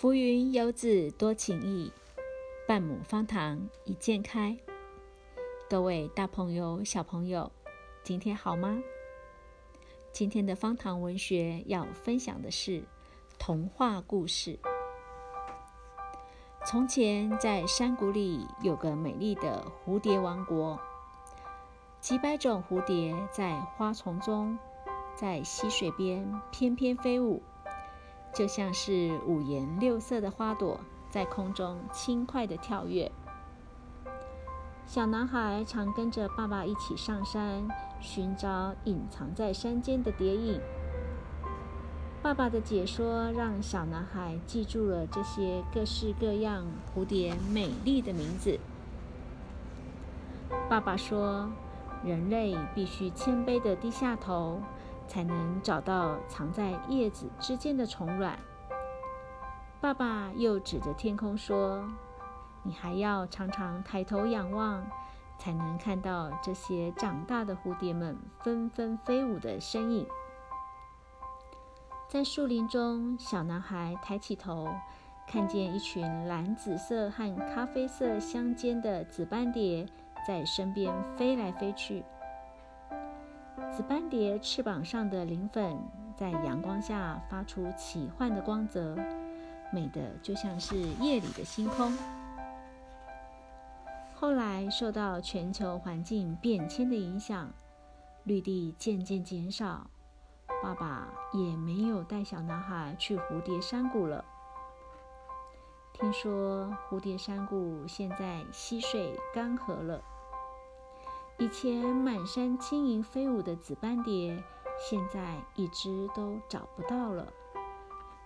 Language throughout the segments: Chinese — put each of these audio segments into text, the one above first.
浮云游子多情意，半亩方塘一鉴开。各位大朋友、小朋友，今天好吗？今天的方塘文学要分享的是童话故事。从前，在山谷里有个美丽的蝴蝶王国，几百种蝴蝶在花丛中，在溪水边翩翩飞舞。就像是五颜六色的花朵在空中轻快地跳跃。小男孩常跟着爸爸一起上山，寻找隐藏在山间的蝶影。爸爸的解说让小男孩记住了这些各式各样蝴蝶美丽的名字。爸爸说：“人类必须谦卑地低下头。”才能找到藏在叶子之间的虫卵。爸爸又指着天空说：“你还要常常抬头仰望，才能看到这些长大的蝴蝶们纷纷飞舞的身影。”在树林中，小男孩抬起头，看见一群蓝紫色和咖啡色相间的紫斑蝶在身边飞来飞去。紫斑蝶翅膀上的鳞粉在阳光下发出奇幻的光泽，美的就像是夜里的星空。后来受到全球环境变迁的影响，绿地渐渐减少，爸爸也没有带小男孩去蝴蝶山谷了。听说蝴蝶山谷现在溪水干涸了。以前满山轻盈飞舞的紫斑蝶，现在一只都找不到了，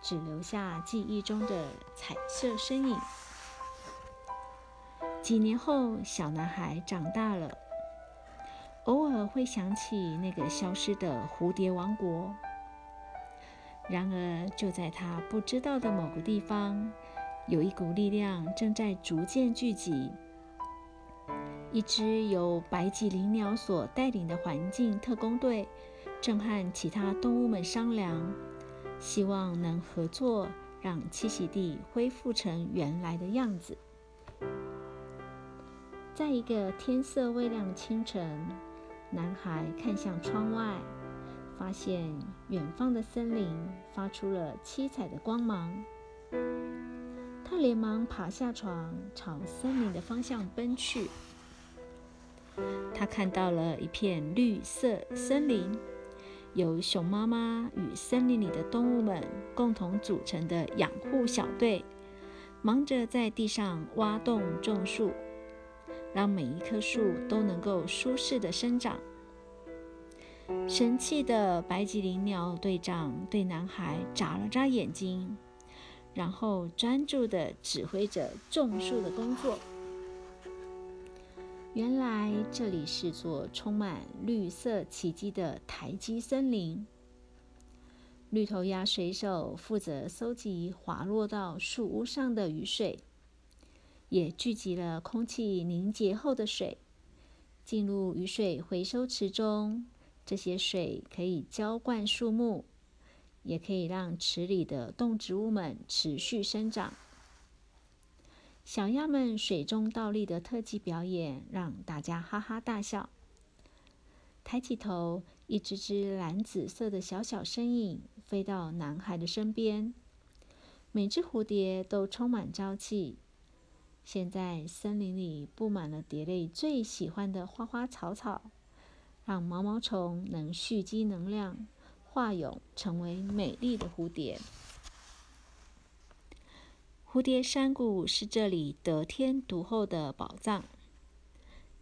只留下记忆中的彩色身影。几年后，小男孩长大了，偶尔会想起那个消失的蝴蝶王国。然而，就在他不知道的某个地方，有一股力量正在逐渐聚集。一支由白脊灵鸟所带领的环境特工队，正和其他动物们商量，希望能合作，让栖息地恢复成原来的样子。在一个天色微亮的清晨，男孩看向窗外，发现远方的森林发出了七彩的光芒。他连忙爬下床，朝森林的方向奔去。他看到了一片绿色森林，由熊妈妈与森林里的动物们共同组成的养护小队，忙着在地上挖洞种树，让每一棵树都能够舒适的生长。神气的白脊灵鸟队长对男孩眨了眨眼睛，然后专注地指挥着种树的工作。原来这里是座充满绿色奇迹的台基森林。绿头鸭水手负责收集滑落到树屋上的雨水，也聚集了空气凝结后的水，进入雨水回收池中。这些水可以浇灌树木，也可以让池里的动植物们持续生长。小鸭们水中倒立的特技表演让大家哈哈大笑。抬起头，一只只蓝紫色的小小身影飞到男孩的身边。每只蝴蝶都充满朝气。现在森林里布满了蝶类最喜欢的花花草草，让毛毛虫能蓄积能量，化蛹成为美丽的蝴蝶。蝴蝶山谷是这里得天独厚的宝藏。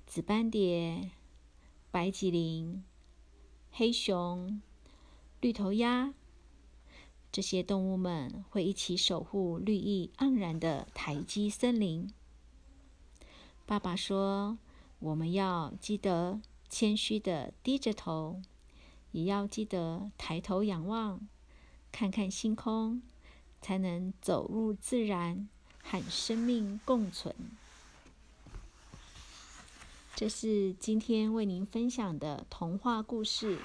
紫斑蝶、白脊灵、黑熊、绿头鸭，这些动物们会一起守护绿意盎然的台基森林。爸爸说：“我们要记得谦虚的低着头，也要记得抬头仰望，看看星空。”才能走入自然，和生命共存。这是今天为您分享的童话故事《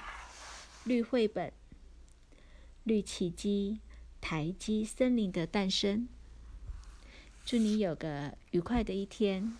绿绘本》《绿奇迹：台基森林的诞生》。祝你有个愉快的一天。